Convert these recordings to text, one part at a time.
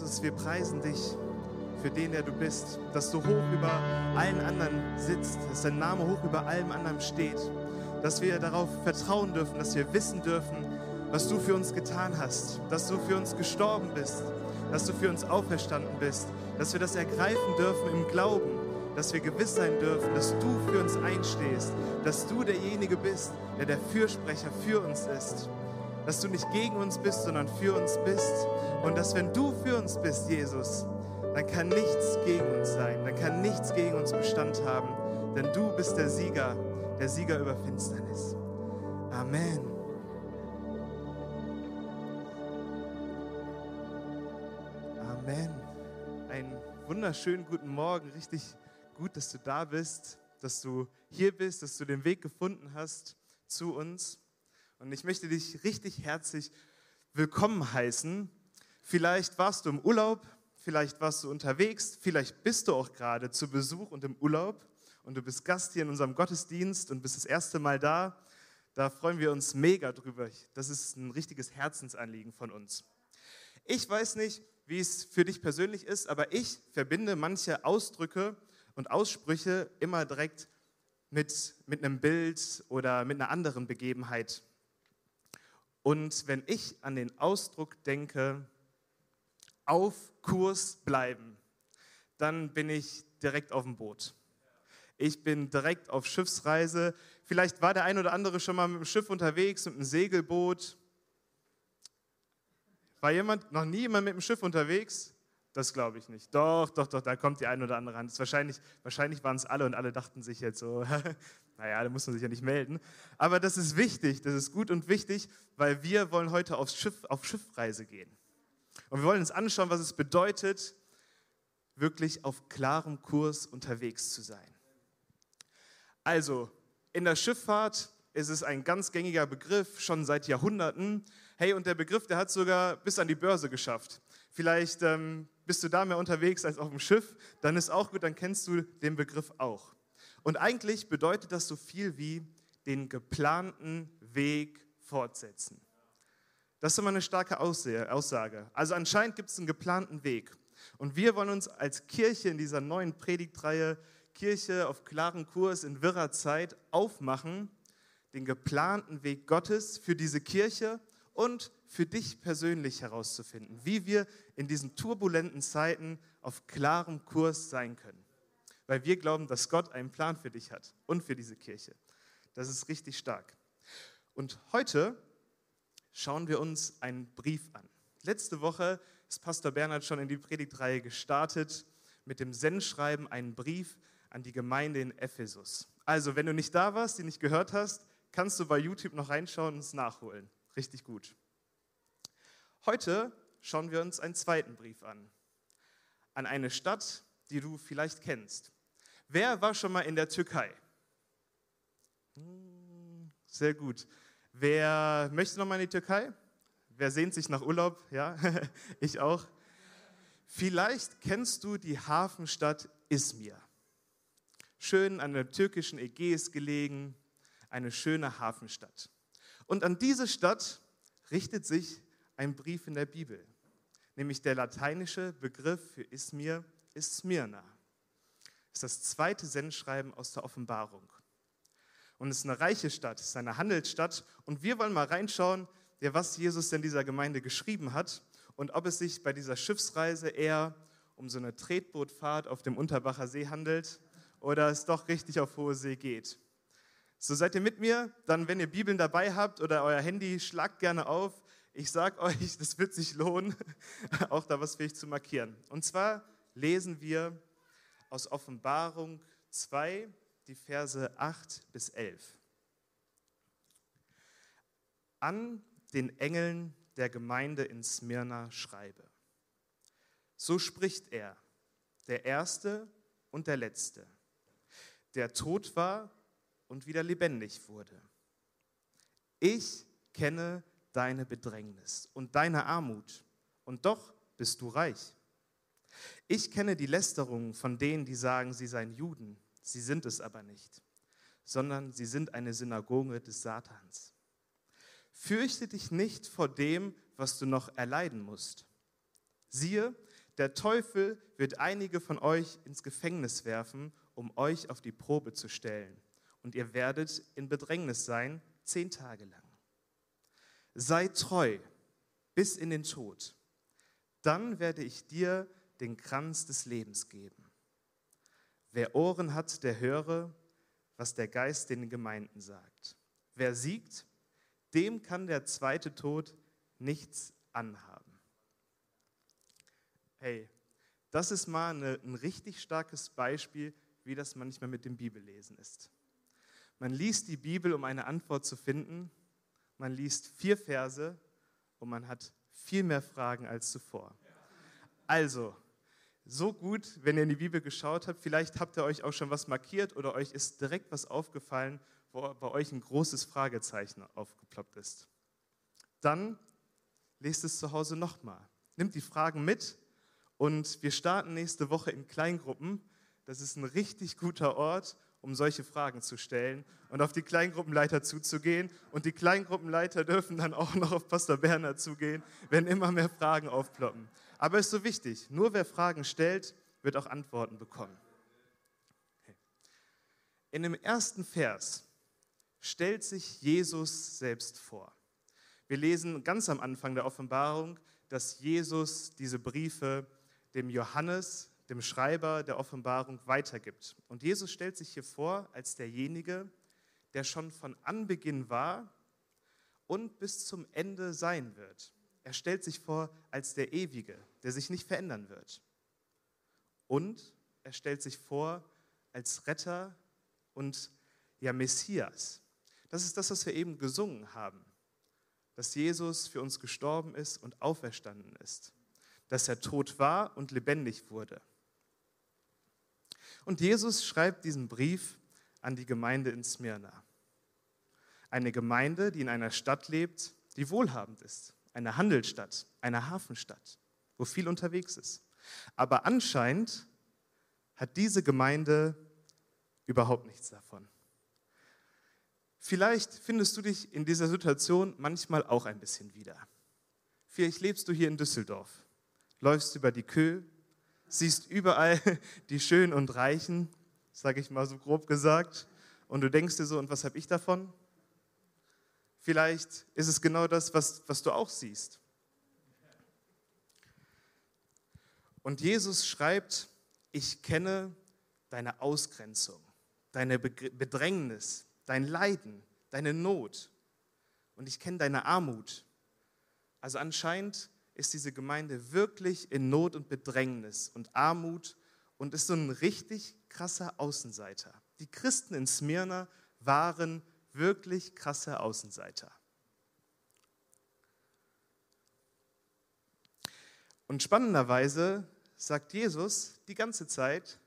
Jesus, wir preisen dich für den, der du bist, dass du hoch über allen anderen sitzt, dass dein Name hoch über allem anderen steht, dass wir darauf vertrauen dürfen, dass wir wissen dürfen, was du für uns getan hast, dass du für uns gestorben bist, dass du für uns auferstanden bist, dass wir das ergreifen dürfen im Glauben, dass wir gewiss sein dürfen, dass du für uns einstehst, dass du derjenige bist, der der Fürsprecher für uns ist, dass du nicht gegen uns bist, sondern für uns bist und dass wenn du für uns bist, Jesus, dann kann nichts gegen uns sein, dann kann nichts gegen uns Bestand haben, denn du bist der Sieger, der Sieger über Finsternis. Amen. Amen. Einen wunderschönen guten Morgen, richtig gut, dass du da bist, dass du hier bist, dass du den Weg gefunden hast zu uns. Und ich möchte dich richtig herzlich willkommen heißen. Vielleicht warst du im Urlaub, vielleicht warst du unterwegs, vielleicht bist du auch gerade zu Besuch und im Urlaub und du bist Gast hier in unserem Gottesdienst und bist das erste Mal da. Da freuen wir uns mega drüber. Das ist ein richtiges Herzensanliegen von uns. Ich weiß nicht, wie es für dich persönlich ist, aber ich verbinde manche Ausdrücke und Aussprüche immer direkt mit, mit einem Bild oder mit einer anderen Begebenheit. Und wenn ich an den Ausdruck denke, auf Kurs bleiben, dann bin ich direkt auf dem Boot. Ich bin direkt auf Schiffsreise. Vielleicht war der ein oder andere schon mal mit dem Schiff unterwegs, mit einem Segelboot. War jemand, noch nie jemand mit dem Schiff unterwegs? Das glaube ich nicht. Doch, doch, doch, da kommt die ein oder andere Hand. Wahrscheinlich, wahrscheinlich waren es alle und alle dachten sich jetzt so, naja, da muss man sich ja nicht melden. Aber das ist wichtig, das ist gut und wichtig, weil wir wollen heute aufs Schiff, auf Schiffreise gehen. Und wir wollen uns anschauen, was es bedeutet, wirklich auf klarem Kurs unterwegs zu sein. Also, in der Schifffahrt ist es ein ganz gängiger Begriff, schon seit Jahrhunderten. Hey, und der Begriff, der hat sogar bis an die Börse geschafft. Vielleicht ähm, bist du da mehr unterwegs als auf dem Schiff, dann ist auch gut, dann kennst du den Begriff auch. Und eigentlich bedeutet das so viel wie den geplanten Weg fortsetzen. Das ist immer eine starke Aussage. Also anscheinend gibt es einen geplanten Weg. Und wir wollen uns als Kirche in dieser neuen Predigtreihe Kirche auf klaren Kurs in wirrer Zeit aufmachen, den geplanten Weg Gottes für diese Kirche und für dich persönlich herauszufinden, wie wir in diesen turbulenten Zeiten auf klarem Kurs sein können. Weil wir glauben, dass Gott einen Plan für dich hat und für diese Kirche. Das ist richtig stark. Und heute schauen wir uns einen Brief an. Letzte Woche ist Pastor Bernhard schon in die Predigtreihe gestartet mit dem Sendschreiben einen Brief an die Gemeinde in Ephesus. Also, wenn du nicht da warst, die nicht gehört hast, kannst du bei YouTube noch reinschauen und es nachholen. Richtig gut. Heute schauen wir uns einen zweiten Brief an. An eine Stadt, die du vielleicht kennst. Wer war schon mal in der Türkei? Hm, sehr gut. Wer möchte noch mal in die Türkei? Wer sehnt sich nach Urlaub? Ja, ich auch. Vielleicht kennst du die Hafenstadt Izmir. Schön an der türkischen Ägäis gelegen, eine schöne Hafenstadt. Und an diese Stadt richtet sich ein Brief in der Bibel, nämlich der lateinische Begriff für Izmir ist Smyrna. Das ist das zweite Sendschreiben aus der Offenbarung. Und es ist eine reiche Stadt, es ist eine Handelsstadt. Und wir wollen mal reinschauen, ja, was Jesus denn dieser Gemeinde geschrieben hat und ob es sich bei dieser Schiffsreise eher um so eine Tretbootfahrt auf dem Unterbacher See handelt oder es doch richtig auf hohe See geht. So seid ihr mit mir? Dann, wenn ihr Bibeln dabei habt oder euer Handy, schlagt gerne auf. Ich sag euch, das wird sich lohnen, auch da was fähig zu markieren. Und zwar lesen wir aus Offenbarung 2, die Verse 8 bis 11. An den Engeln der Gemeinde in Smyrna schreibe. So spricht er, der Erste und der Letzte, der tot war und wieder lebendig wurde. Ich kenne deine Bedrängnis und deine Armut, und doch bist du reich. Ich kenne die Lästerung von denen, die sagen, sie seien Juden Sie sind es aber nicht, sondern sie sind eine Synagoge des Satans. Fürchte dich nicht vor dem, was du noch erleiden musst. Siehe, der Teufel wird einige von euch ins Gefängnis werfen, um euch auf die Probe zu stellen. Und ihr werdet in Bedrängnis sein, zehn Tage lang. Sei treu bis in den Tod. Dann werde ich dir den Kranz des Lebens geben. Wer Ohren hat, der höre, was der Geist den Gemeinden sagt. Wer siegt, dem kann der zweite Tod nichts anhaben. Hey, das ist mal eine, ein richtig starkes Beispiel, wie das manchmal mit dem Bibellesen ist. Man liest die Bibel, um eine Antwort zu finden. Man liest vier Verse und man hat viel mehr Fragen als zuvor. Also, so gut, wenn ihr in die Bibel geschaut habt. Vielleicht habt ihr euch auch schon was markiert oder euch ist direkt was aufgefallen, wo bei euch ein großes Fragezeichen aufgeploppt ist. Dann lest es zu Hause nochmal. Nimmt die Fragen mit und wir starten nächste Woche in Kleingruppen. Das ist ein richtig guter Ort, um solche Fragen zu stellen und auf die Kleingruppenleiter zuzugehen. Und die Kleingruppenleiter dürfen dann auch noch auf Pastor Berner zugehen, wenn immer mehr Fragen aufploppen. Aber es ist so wichtig, nur wer Fragen stellt, wird auch Antworten bekommen. In dem ersten Vers stellt sich Jesus selbst vor. Wir lesen ganz am Anfang der Offenbarung, dass Jesus diese Briefe dem Johannes, dem Schreiber der Offenbarung, weitergibt. Und Jesus stellt sich hier vor als derjenige, der schon von Anbeginn war und bis zum Ende sein wird. Er stellt sich vor als der Ewige, der sich nicht verändern wird. Und er stellt sich vor als Retter und ja Messias. Das ist das, was wir eben gesungen haben, dass Jesus für uns gestorben ist und auferstanden ist, dass er tot war und lebendig wurde. Und Jesus schreibt diesen Brief an die Gemeinde in Smyrna. Eine Gemeinde, die in einer Stadt lebt, die wohlhabend ist, eine Handelsstadt, eine Hafenstadt, wo viel unterwegs ist. Aber anscheinend hat diese Gemeinde überhaupt nichts davon. Vielleicht findest du dich in dieser Situation manchmal auch ein bisschen wieder. Vielleicht lebst du hier in Düsseldorf, läufst über die Kö, siehst überall die Schönen und Reichen, sage ich mal so grob gesagt, und du denkst dir so, und was habe ich davon? Vielleicht ist es genau das, was, was du auch siehst. Und Jesus schreibt, ich kenne deine Ausgrenzung, deine Bedrängnis, dein Leiden, deine Not und ich kenne deine Armut. Also anscheinend ist diese Gemeinde wirklich in Not und Bedrängnis und Armut und ist so ein richtig krasser Außenseiter. Die Christen in Smyrna waren wirklich krasse Außenseiter. Und spannenderweise sagt Jesus die ganze Zeit,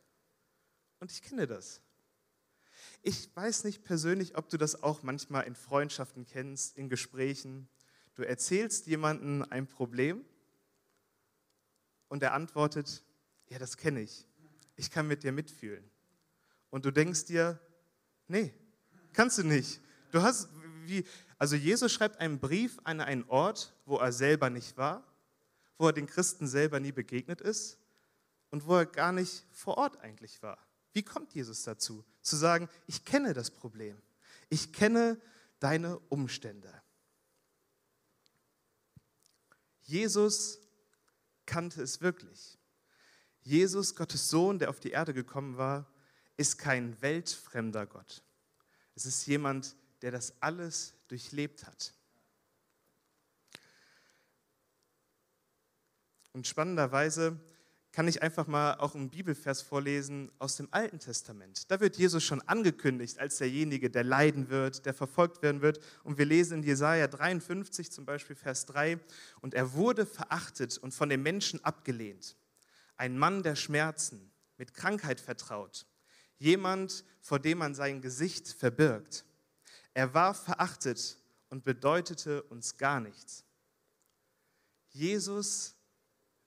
und ich kenne das. Ich weiß nicht persönlich, ob du das auch manchmal in Freundschaften kennst, in Gesprächen. Du erzählst jemandem ein Problem und er antwortet, ja, das kenne ich. Ich kann mit dir mitfühlen. Und du denkst dir, nee, Kannst du nicht. Du hast, wie, also Jesus schreibt einen Brief an einen Ort, wo er selber nicht war, wo er den Christen selber nie begegnet ist und wo er gar nicht vor Ort eigentlich war. Wie kommt Jesus dazu, zu sagen, ich kenne das Problem, ich kenne deine Umstände? Jesus kannte es wirklich. Jesus, Gottes Sohn, der auf die Erde gekommen war, ist kein weltfremder Gott. Es ist jemand, der das alles durchlebt hat. Und spannenderweise kann ich einfach mal auch einen Bibelvers vorlesen aus dem Alten Testament. Da wird Jesus schon angekündigt als derjenige, der leiden wird, der verfolgt werden wird. Und wir lesen in Jesaja 53 zum Beispiel Vers 3: Und er wurde verachtet und von den Menschen abgelehnt. Ein Mann der Schmerzen, mit Krankheit vertraut jemand, vor dem man sein Gesicht verbirgt. Er war verachtet und bedeutete uns gar nichts. Jesus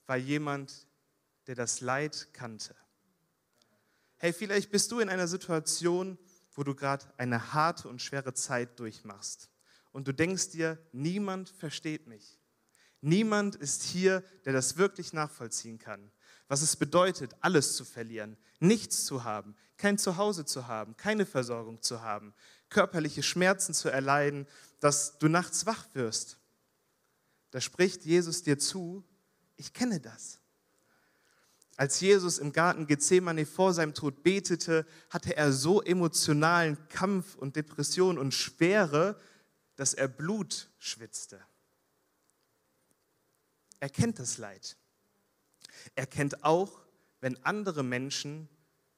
war jemand, der das Leid kannte. Hey, vielleicht bist du in einer Situation, wo du gerade eine harte und schwere Zeit durchmachst und du denkst dir, niemand versteht mich. Niemand ist hier, der das wirklich nachvollziehen kann. was es bedeutet, alles zu verlieren, nichts zu haben, kein Zuhause zu haben, keine Versorgung zu haben, körperliche Schmerzen zu erleiden, dass du nachts wach wirst. Da spricht Jesus dir zu, ich kenne das. Als Jesus im Garten Gethsemane vor seinem Tod betete, hatte er so emotionalen Kampf und Depression und Schwere, dass er Blut schwitzte. Er kennt das Leid. Er kennt auch, wenn andere Menschen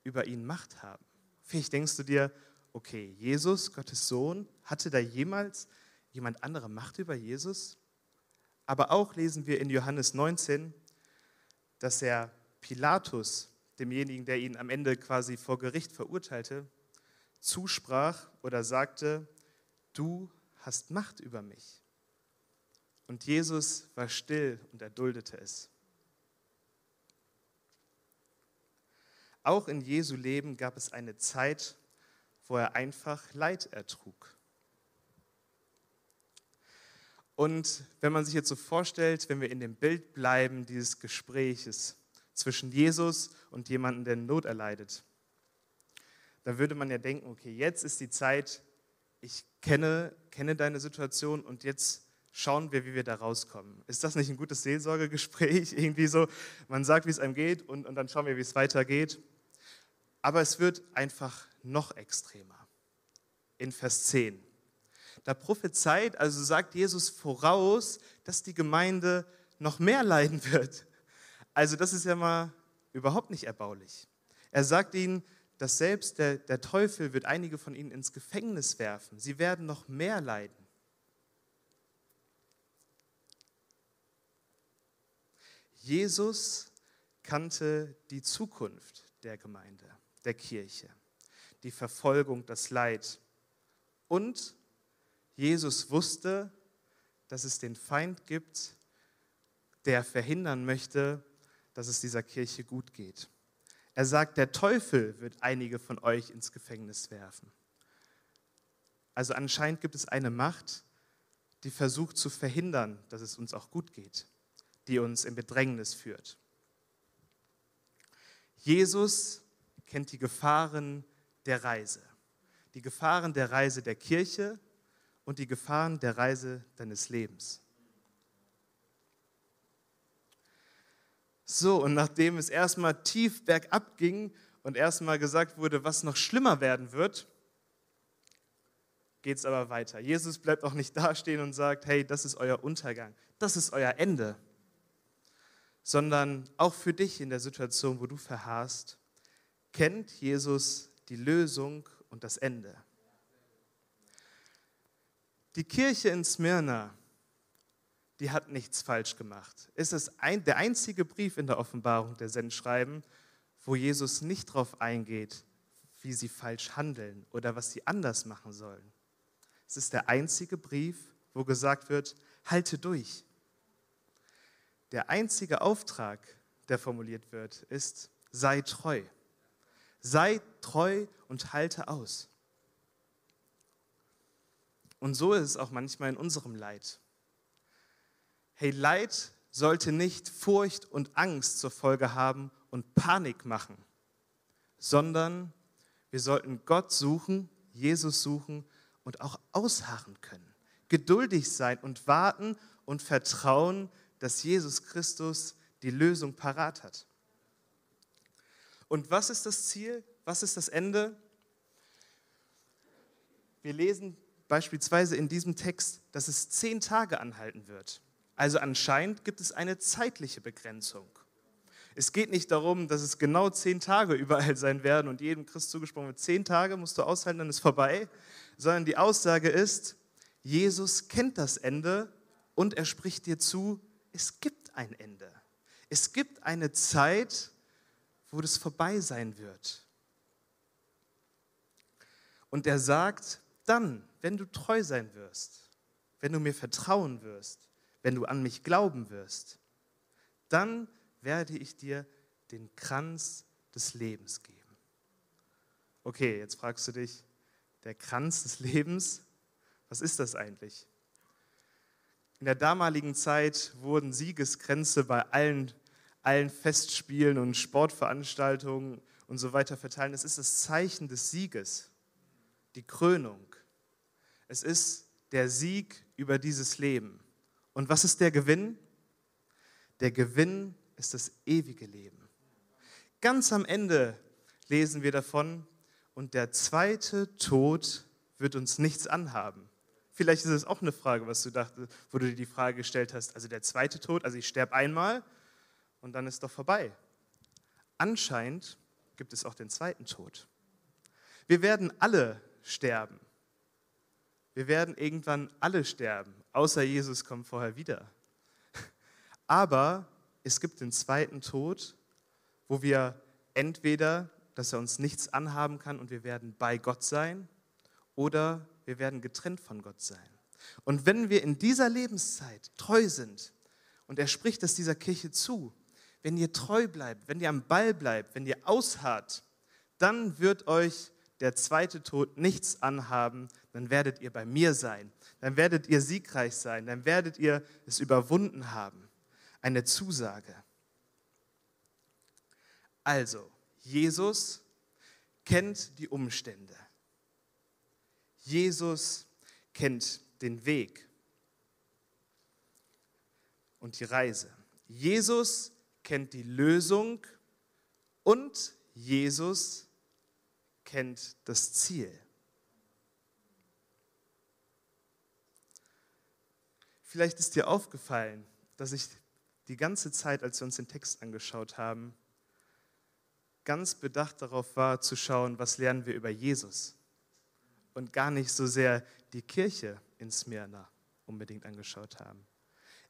über ihn Macht haben. Vielleicht denkst du dir, okay, Jesus, Gottes Sohn, hatte da jemals jemand andere Macht über Jesus? Aber auch lesen wir in Johannes 19, dass er Pilatus, demjenigen, der ihn am Ende quasi vor Gericht verurteilte, zusprach oder sagte, du hast Macht über mich. Und Jesus war still und erduldete es. Auch in Jesu Leben gab es eine Zeit, wo er einfach Leid ertrug. Und wenn man sich jetzt so vorstellt, wenn wir in dem Bild bleiben dieses Gespräches, zwischen Jesus und jemandem, der Not erleidet. Da würde man ja denken, okay, jetzt ist die Zeit, ich kenne, kenne deine Situation und jetzt schauen wir, wie wir da rauskommen. Ist das nicht ein gutes Seelsorgegespräch? Irgendwie so, man sagt, wie es einem geht und, und dann schauen wir, wie es weitergeht. Aber es wird einfach noch extremer. In Vers 10. Da prophezeit, also sagt Jesus voraus, dass die Gemeinde noch mehr leiden wird. Also das ist ja mal überhaupt nicht erbaulich. Er sagt ihnen, dass selbst der, der Teufel wird einige von ihnen ins Gefängnis werfen. Sie werden noch mehr leiden. Jesus kannte die Zukunft der Gemeinde, der Kirche, die Verfolgung, das Leid. Und Jesus wusste, dass es den Feind gibt, der verhindern möchte, dass es dieser Kirche gut geht. Er sagt, der Teufel wird einige von euch ins Gefängnis werfen. Also anscheinend gibt es eine Macht, die versucht zu verhindern, dass es uns auch gut geht, die uns in Bedrängnis führt. Jesus kennt die Gefahren der Reise, die Gefahren der Reise der Kirche und die Gefahren der Reise deines Lebens. So, und nachdem es erstmal tief bergab ging und erstmal gesagt wurde, was noch schlimmer werden wird, geht es aber weiter. Jesus bleibt auch nicht dastehen und sagt, hey, das ist euer Untergang, das ist euer Ende, sondern auch für dich in der Situation, wo du verharrst, kennt Jesus die Lösung und das Ende. Die Kirche in Smyrna die hat nichts falsch gemacht. Es ist ein, der einzige Brief in der Offenbarung der Sendschreiben, wo Jesus nicht darauf eingeht, wie sie falsch handeln oder was sie anders machen sollen. Es ist der einzige Brief, wo gesagt wird, halte durch. Der einzige Auftrag, der formuliert wird, ist, sei treu. Sei treu und halte aus. Und so ist es auch manchmal in unserem Leid hey, Leid sollte nicht Furcht und Angst zur Folge haben und Panik machen, sondern wir sollten Gott suchen, Jesus suchen und auch ausharren können, geduldig sein und warten und vertrauen, dass Jesus Christus die Lösung parat hat. Und was ist das Ziel? Was ist das Ende? Wir lesen beispielsweise in diesem Text, dass es zehn Tage anhalten wird. Also anscheinend gibt es eine zeitliche Begrenzung. Es geht nicht darum, dass es genau zehn Tage überall sein werden und jedem Christ zugesprochen wird, zehn Tage musst du aushalten, dann ist vorbei, sondern die Aussage ist, Jesus kennt das Ende und er spricht dir zu, es gibt ein Ende. Es gibt eine Zeit, wo das vorbei sein wird. Und er sagt, dann, wenn du treu sein wirst, wenn du mir vertrauen wirst, wenn du an mich glauben wirst, dann werde ich dir den Kranz des Lebens geben. Okay, jetzt fragst du dich, der Kranz des Lebens, was ist das eigentlich? In der damaligen Zeit wurden Siegeskränze bei allen allen Festspielen und Sportveranstaltungen und so weiter verteilen. Es ist das Zeichen des Sieges, die Krönung. Es ist der Sieg über dieses Leben. Und was ist der Gewinn? Der Gewinn ist das ewige Leben. Ganz am Ende lesen wir davon, und der zweite Tod wird uns nichts anhaben. Vielleicht ist es auch eine Frage, was du dachtest, wo du dir die Frage gestellt hast, also der zweite Tod, also ich sterbe einmal und dann ist doch vorbei. Anscheinend gibt es auch den zweiten Tod. Wir werden alle sterben. Wir werden irgendwann alle sterben, außer Jesus kommt vorher wieder. Aber es gibt den zweiten Tod, wo wir entweder, dass er uns nichts anhaben kann und wir werden bei Gott sein, oder wir werden getrennt von Gott sein. Und wenn wir in dieser Lebenszeit treu sind, und er spricht es dieser Kirche zu, wenn ihr treu bleibt, wenn ihr am Ball bleibt, wenn ihr ausharrt, dann wird euch der zweite Tod nichts anhaben, dann werdet ihr bei mir sein, dann werdet ihr siegreich sein, dann werdet ihr es überwunden haben. Eine Zusage. Also, Jesus kennt die Umstände. Jesus kennt den Weg und die Reise. Jesus kennt die Lösung und Jesus kennt das Ziel. Vielleicht ist dir aufgefallen, dass ich die ganze Zeit, als wir uns den Text angeschaut haben, ganz bedacht darauf war zu schauen, was lernen wir über Jesus und gar nicht so sehr die Kirche in Smyrna unbedingt angeschaut haben.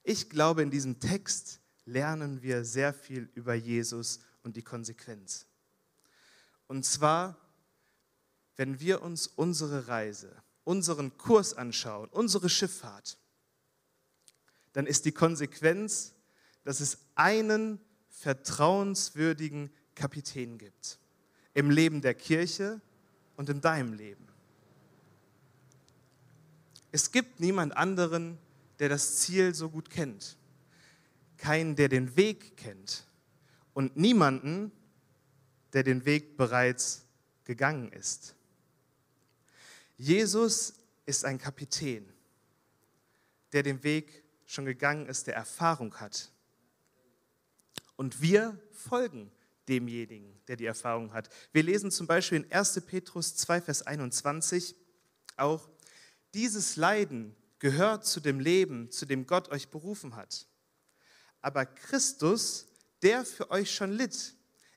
Ich glaube, in diesem Text lernen wir sehr viel über Jesus und die Konsequenz. Und zwar, wenn wir uns unsere Reise, unseren Kurs anschauen, unsere Schifffahrt, dann ist die Konsequenz, dass es einen vertrauenswürdigen Kapitän gibt im Leben der Kirche und in deinem Leben. Es gibt niemand anderen, der das Ziel so gut kennt. Keinen, der den Weg kennt. Und niemanden, der den Weg bereits gegangen ist. Jesus ist ein Kapitän, der den Weg schon gegangen ist, der Erfahrung hat. Und wir folgen demjenigen, der die Erfahrung hat. Wir lesen zum Beispiel in 1. Petrus 2, Vers 21 auch, dieses Leiden gehört zu dem Leben, zu dem Gott euch berufen hat. Aber Christus, der für euch schon litt,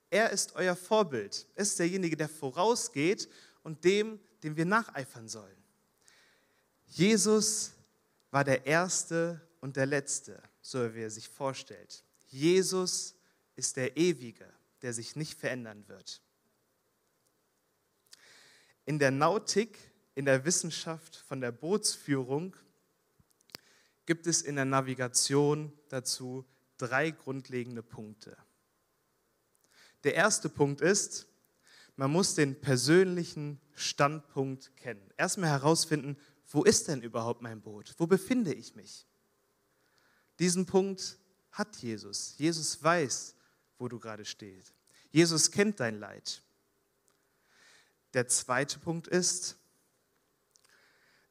er ist euer Vorbild. Ist derjenige, der vorausgeht und dem, dem wir nacheifern sollen. Jesus war der Erste und der Letzte, so wie er sich vorstellt. Jesus ist der Ewige, der sich nicht verändern wird. In der Nautik in der Wissenschaft von der Bootsführung gibt es in der Navigation dazu drei grundlegende Punkte. Der erste Punkt ist, man muss den persönlichen Standpunkt kennen. Erstmal herausfinden, wo ist denn überhaupt mein Boot? Wo befinde ich mich? Diesen Punkt hat Jesus. Jesus weiß, wo du gerade stehst. Jesus kennt dein Leid. Der zweite Punkt ist,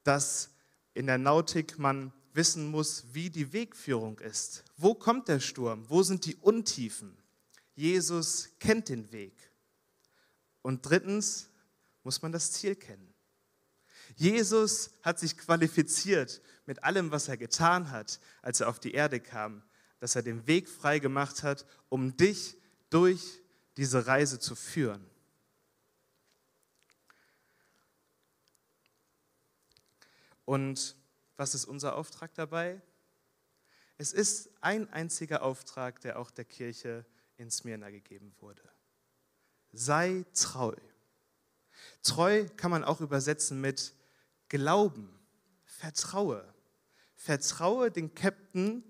dass in der Nautik man wissen muss, wie die Wegführung ist. Wo kommt der Sturm? Wo sind die Untiefen? Jesus kennt den Weg. Und drittens muss man das Ziel kennen. Jesus hat sich qualifiziert mit allem, was er getan hat, als er auf die Erde kam, dass er den Weg frei gemacht hat, um dich durch diese Reise zu führen. Und was ist unser Auftrag dabei? Es ist ein einziger Auftrag, der auch der Kirche in Smyrna gegeben wurde. Sei treu. Treu kann man auch übersetzen mit Glauben, Vertraue. Vertraue den Captain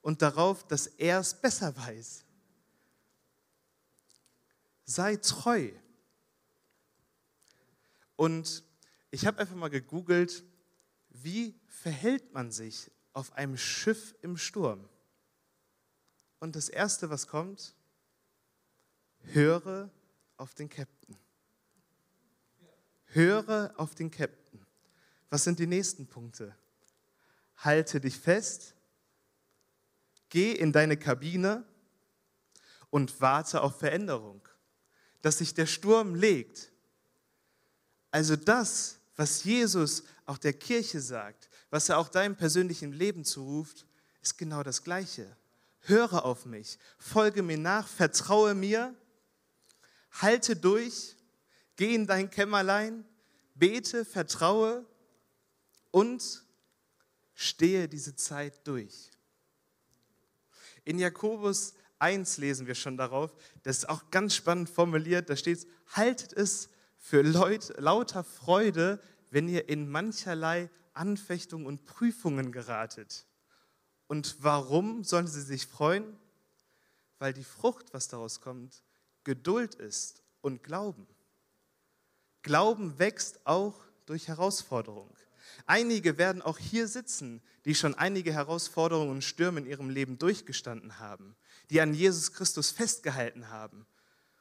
und darauf, dass er es besser weiß. Sei treu. Und ich habe einfach mal gegoogelt, wie verhält man sich auf einem Schiff im Sturm? Und das Erste, was kommt, höre auf den Captain. Höre auf den Captain. Was sind die nächsten Punkte? Halte dich fest, geh in deine Kabine und warte auf Veränderung, dass sich der Sturm legt. Also das, was Jesus auch der Kirche sagt, was er auch deinem persönlichen Leben zuruft, ist genau das Gleiche. Höre auf mich, folge mir nach, vertraue mir, halte durch, geh in dein Kämmerlein, bete, vertraue und stehe diese Zeit durch. In Jakobus 1 lesen wir schon darauf, das ist auch ganz spannend formuliert, da steht, haltet es für Leut, lauter Freude, wenn ihr in mancherlei Anfechtungen und Prüfungen geratet. Und warum sollen sie sich freuen? Weil die Frucht, was daraus kommt, Geduld ist und Glauben. Glauben wächst auch durch Herausforderung. Einige werden auch hier sitzen, die schon einige Herausforderungen und Stürme in ihrem Leben durchgestanden haben, die an Jesus Christus festgehalten haben.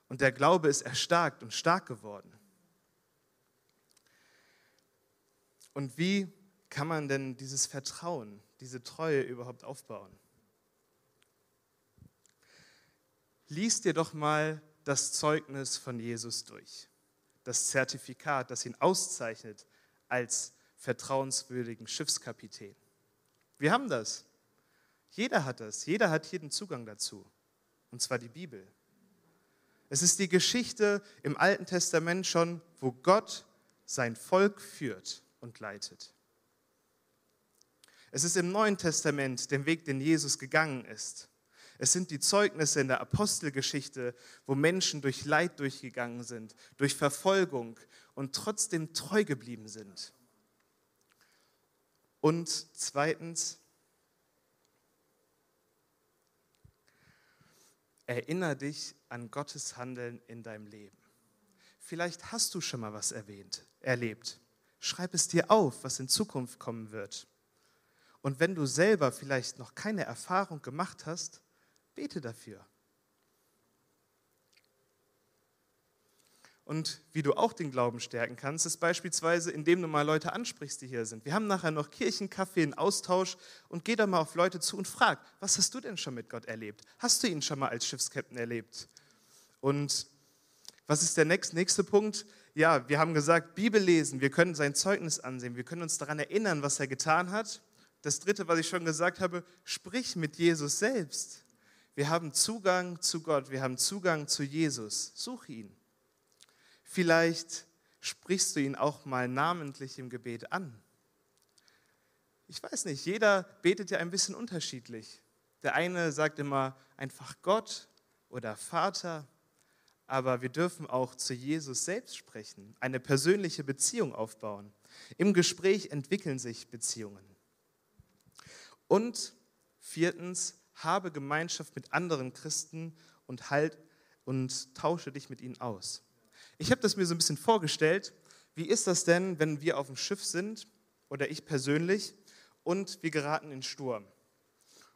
Und der Glaube ist erstarkt und stark geworden. Und wie kann man denn dieses Vertrauen, diese Treue überhaupt aufbauen? Lies dir doch mal das Zeugnis von Jesus durch, das Zertifikat, das ihn auszeichnet als vertrauenswürdigen Schiffskapitän. Wir haben das. Jeder hat das. Jeder hat hier den Zugang dazu. Und zwar die Bibel. Es ist die Geschichte im Alten Testament schon, wo Gott sein Volk führt und leitet. Es ist im Neuen Testament den Weg, den Jesus gegangen ist. Es sind die Zeugnisse in der Apostelgeschichte, wo Menschen durch Leid durchgegangen sind, durch Verfolgung und trotzdem treu geblieben sind. Und zweitens, erinnere dich an Gottes Handeln in deinem Leben. Vielleicht hast du schon mal was erwähnt, erlebt. Schreib es dir auf, was in Zukunft kommen wird. Und wenn du selber vielleicht noch keine Erfahrung gemacht hast, bete dafür. Und wie du auch den Glauben stärken kannst, ist beispielsweise, indem du mal Leute ansprichst, die hier sind. Wir haben nachher noch Kirchenkaffee, einen Austausch und geh da mal auf Leute zu und frag, was hast du denn schon mit Gott erlebt? Hast du ihn schon mal als Schiffskapitän erlebt? Und was ist der nächste, nächste Punkt? Ja, wir haben gesagt, Bibel lesen, wir können sein Zeugnis ansehen, wir können uns daran erinnern, was er getan hat. Das dritte, was ich schon gesagt habe, sprich mit Jesus selbst. Wir haben Zugang zu Gott, wir haben Zugang zu Jesus. Such ihn. Vielleicht sprichst du ihn auch mal namentlich im Gebet an. Ich weiß nicht, jeder betet ja ein bisschen unterschiedlich. Der eine sagt immer einfach Gott oder Vater, aber wir dürfen auch zu Jesus selbst sprechen, eine persönliche Beziehung aufbauen. Im Gespräch entwickeln sich Beziehungen. Und viertens, habe Gemeinschaft mit anderen Christen und halt und tausche dich mit ihnen aus. Ich habe das mir so ein bisschen vorgestellt. Wie ist das denn, wenn wir auf dem Schiff sind oder ich persönlich und wir geraten in Sturm?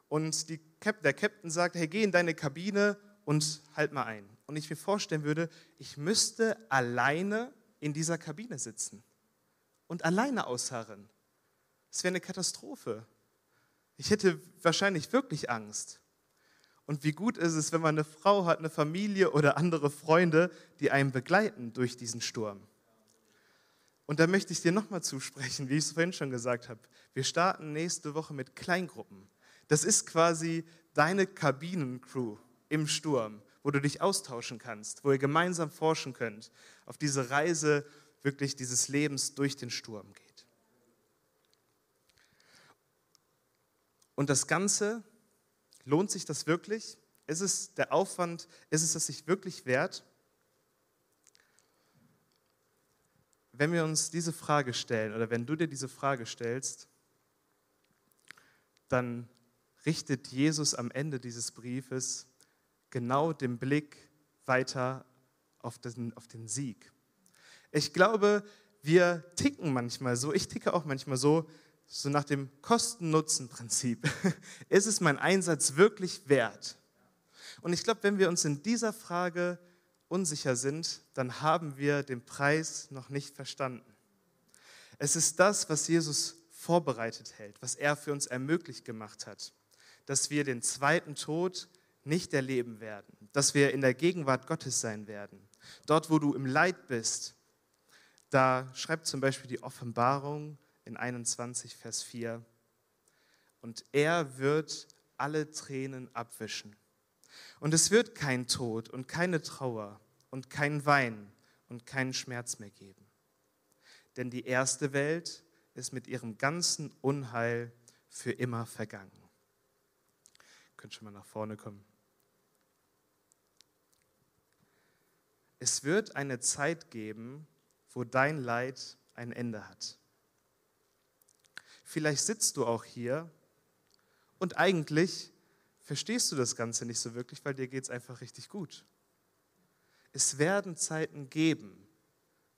Und die, der Captain sagt, hey, geh in deine Kabine und halt mal ein. Und ich mir vorstellen würde, ich müsste alleine in dieser Kabine sitzen und alleine ausharren. Es wäre eine Katastrophe. Ich hätte wahrscheinlich wirklich Angst. Und wie gut ist es, wenn man eine Frau hat, eine Familie oder andere Freunde, die einen begleiten durch diesen Sturm. Und da möchte ich dir nochmal zusprechen, wie ich es vorhin schon gesagt habe. Wir starten nächste Woche mit Kleingruppen. Das ist quasi deine Kabinencrew im Sturm, wo du dich austauschen kannst, wo ihr gemeinsam forschen könnt, auf diese Reise wirklich dieses Lebens durch den Sturm geht. Und das Ganze, lohnt sich das wirklich? Ist es der Aufwand, ist es das sich wirklich wert? Wenn wir uns diese Frage stellen oder wenn du dir diese Frage stellst, dann richtet Jesus am Ende dieses Briefes genau den Blick weiter auf den, auf den Sieg. Ich glaube, wir ticken manchmal so, ich ticke auch manchmal so, so nach dem Kosten-Nutzen-Prinzip. Ist es mein Einsatz wirklich wert? Und ich glaube, wenn wir uns in dieser Frage unsicher sind, dann haben wir den Preis noch nicht verstanden. Es ist das, was Jesus vorbereitet hält, was er für uns ermöglicht gemacht hat, dass wir den zweiten Tod nicht erleben werden, dass wir in der Gegenwart Gottes sein werden. Dort, wo du im Leid bist, da schreibt zum Beispiel die Offenbarung in 21, Vers 4, und er wird alle Tränen abwischen. Und es wird kein Tod und keine Trauer und kein Wein und keinen Schmerz mehr geben. Denn die erste Welt ist mit ihrem ganzen Unheil für immer vergangen. Könnt schon mal nach vorne kommen. Es wird eine Zeit geben, wo dein Leid ein Ende hat. Vielleicht sitzt du auch hier und eigentlich verstehst du das Ganze nicht so wirklich, weil dir geht es einfach richtig gut. Es werden Zeiten geben,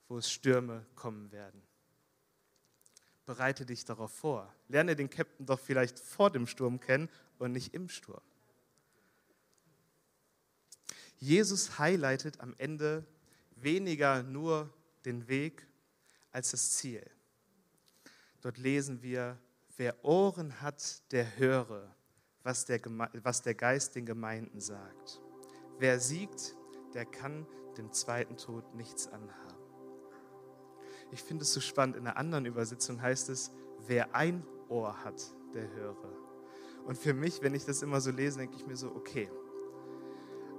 wo es Stürme kommen werden. Bereite dich darauf vor. Lerne den Captain doch vielleicht vor dem Sturm kennen und nicht im Sturm. Jesus highlightet am Ende weniger nur den Weg als das Ziel. Dort lesen wir, wer Ohren hat, der höre, was der, was der Geist den Gemeinden sagt. Wer siegt, der kann dem zweiten Tod nichts anhaben. Ich finde es so spannend, in einer anderen Übersetzung heißt es, wer ein Ohr hat, der höre. Und für mich, wenn ich das immer so lese, denke ich mir so, okay,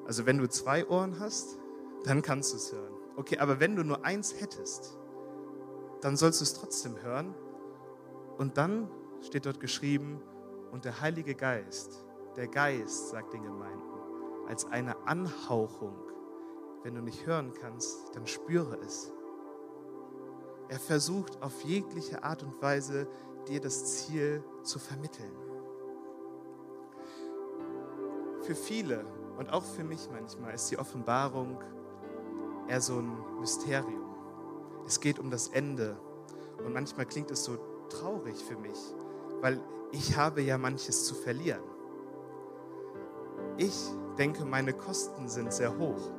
also wenn du zwei Ohren hast, dann kannst du es hören. Okay, aber wenn du nur eins hättest, dann sollst du es trotzdem hören. Und dann steht dort geschrieben, und der Heilige Geist, der Geist, sagt den Gemeinden, als eine Anhauchung. Wenn du nicht hören kannst, dann spüre es. Er versucht auf jegliche Art und Weise, dir das Ziel zu vermitteln. Für viele und auch für mich manchmal ist die Offenbarung eher so ein Mysterium. Es geht um das Ende und manchmal klingt es so traurig für mich, weil ich habe ja manches zu verlieren. Ich denke, meine Kosten sind sehr hoch.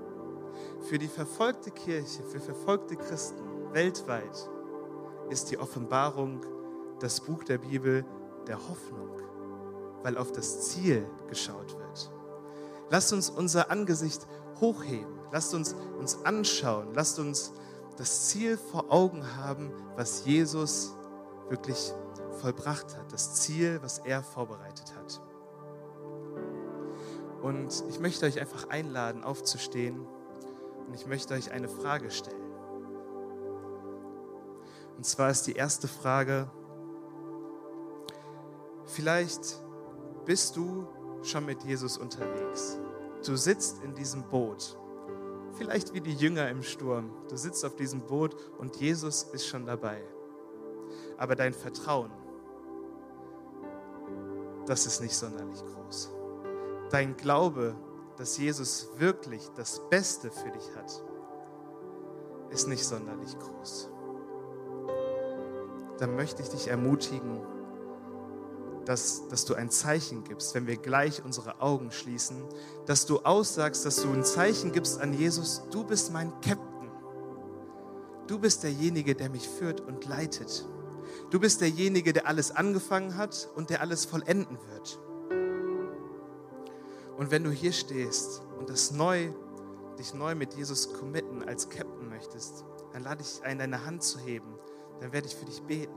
Für die verfolgte Kirche, für verfolgte Christen weltweit ist die Offenbarung das Buch der Bibel der Hoffnung, weil auf das Ziel geschaut wird. Lasst uns unser Angesicht hochheben, lasst uns uns anschauen, lasst uns das Ziel vor Augen haben, was Jesus wirklich vollbracht hat, das Ziel, was er vorbereitet hat. Und ich möchte euch einfach einladen, aufzustehen und ich möchte euch eine Frage stellen. Und zwar ist die erste Frage, vielleicht bist du schon mit Jesus unterwegs. Du sitzt in diesem Boot, vielleicht wie die Jünger im Sturm. Du sitzt auf diesem Boot und Jesus ist schon dabei. Aber dein Vertrauen, das ist nicht sonderlich groß. Dein Glaube, dass Jesus wirklich das Beste für dich hat, ist nicht sonderlich groß. Dann möchte ich dich ermutigen, dass, dass du ein Zeichen gibst, wenn wir gleich unsere Augen schließen, dass du aussagst, dass du ein Zeichen gibst an Jesus, du bist mein Captain. Du bist derjenige, der mich führt und leitet. Du bist derjenige, der alles angefangen hat und der alles vollenden wird. Und wenn du hier stehst und das neu, dich neu mit Jesus committen als Captain möchtest, dann lade ich ein, deine Hand zu heben. Dann werde ich für dich beten.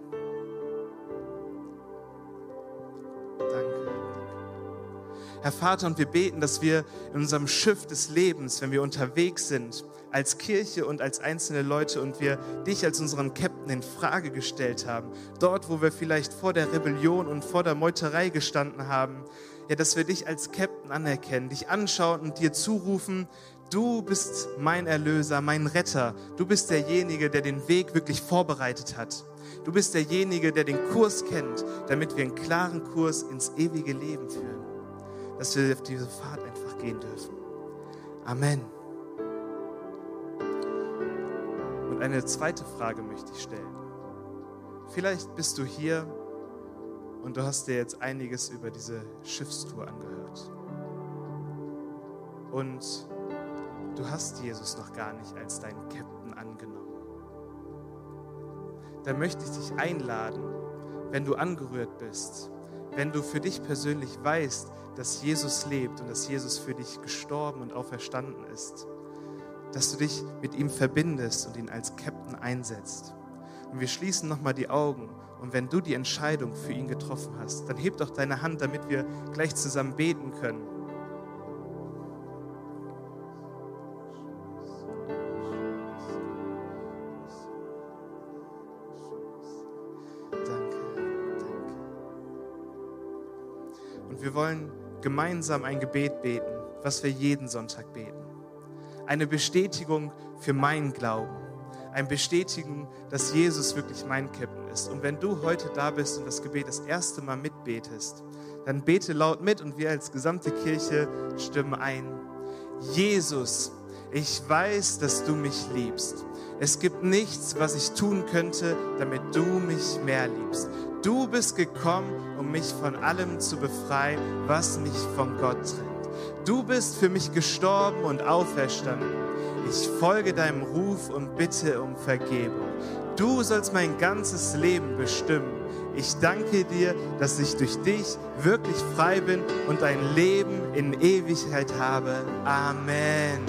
Herr Vater, und wir beten, dass wir in unserem Schiff des Lebens, wenn wir unterwegs sind, als Kirche und als einzelne Leute und wir dich als unseren Captain in Frage gestellt haben, dort, wo wir vielleicht vor der Rebellion und vor der Meuterei gestanden haben, ja, dass wir dich als Captain anerkennen, dich anschauen und dir zurufen, du bist mein Erlöser, mein Retter, du bist derjenige, der den Weg wirklich vorbereitet hat. Du bist derjenige, der den Kurs kennt, damit wir einen klaren Kurs ins ewige Leben führen. Dass wir auf diese Fahrt einfach gehen dürfen. Amen. Und eine zweite Frage möchte ich stellen. Vielleicht bist du hier und du hast dir jetzt einiges über diese Schiffstour angehört. und du hast Jesus noch gar nicht als deinen Captain angenommen. Da möchte ich dich einladen, wenn du angerührt bist, wenn du für dich persönlich weißt, dass Jesus lebt und dass Jesus für dich gestorben und auferstanden ist, dass du dich mit ihm verbindest und ihn als Captain einsetzt. Und wir schließen nochmal die Augen. Und wenn du die Entscheidung für ihn getroffen hast, dann heb doch deine Hand, damit wir gleich zusammen beten können. Und wir wollen gemeinsam ein Gebet beten, was wir jeden Sonntag beten. Eine Bestätigung für meinen Glauben ein Bestätigen, dass Jesus wirklich mein Captain ist. Und wenn du heute da bist und das Gebet das erste Mal mitbetest, dann bete laut mit und wir als gesamte Kirche stimmen ein. Jesus, ich weiß, dass du mich liebst. Es gibt nichts, was ich tun könnte, damit du mich mehr liebst. Du bist gekommen, um mich von allem zu befreien, was mich von Gott trennt. Du bist für mich gestorben und auferstanden ich folge deinem Ruf und bitte um Vergebung. Du sollst mein ganzes Leben bestimmen. Ich danke dir, dass ich durch dich wirklich frei bin und ein Leben in Ewigkeit habe. Amen.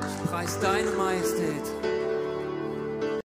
Ich preis deine Majestät.